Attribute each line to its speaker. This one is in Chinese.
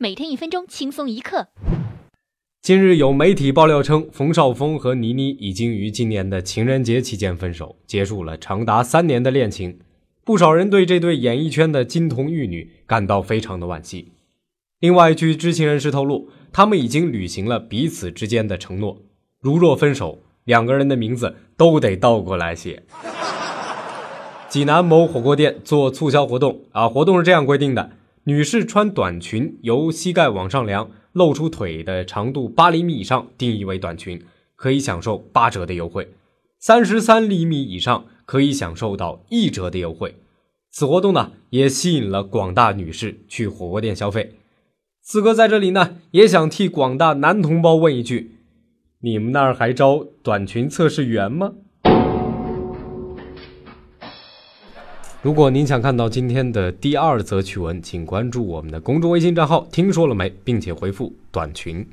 Speaker 1: 每天一分钟，轻松一刻。
Speaker 2: 近日有媒体爆料称，冯绍峰和倪妮已经于今年的情人节期间分手，结束了长达三年的恋情。不少人对这对演艺圈的金童玉女感到非常的惋惜。另外，据知情人士透露，他们已经履行了彼此之间的承诺，如若分手，两个人的名字都得倒过来写。济南某火锅店做促销活动啊，活动是这样规定的：女士穿短裙由膝盖往上量。露出腿的长度八厘米以上定义为短裙，可以享受八折的优惠；三十三厘米以上可以享受到一折的优惠。此活动呢，也吸引了广大女士去火锅店消费。四哥在这里呢，也想替广大男同胞问一句：你们那儿还招短裙测试员吗？如果您想看到今天的第二则趣闻，请关注我们的公众微信账号“听说了没”，并且回复“短裙”。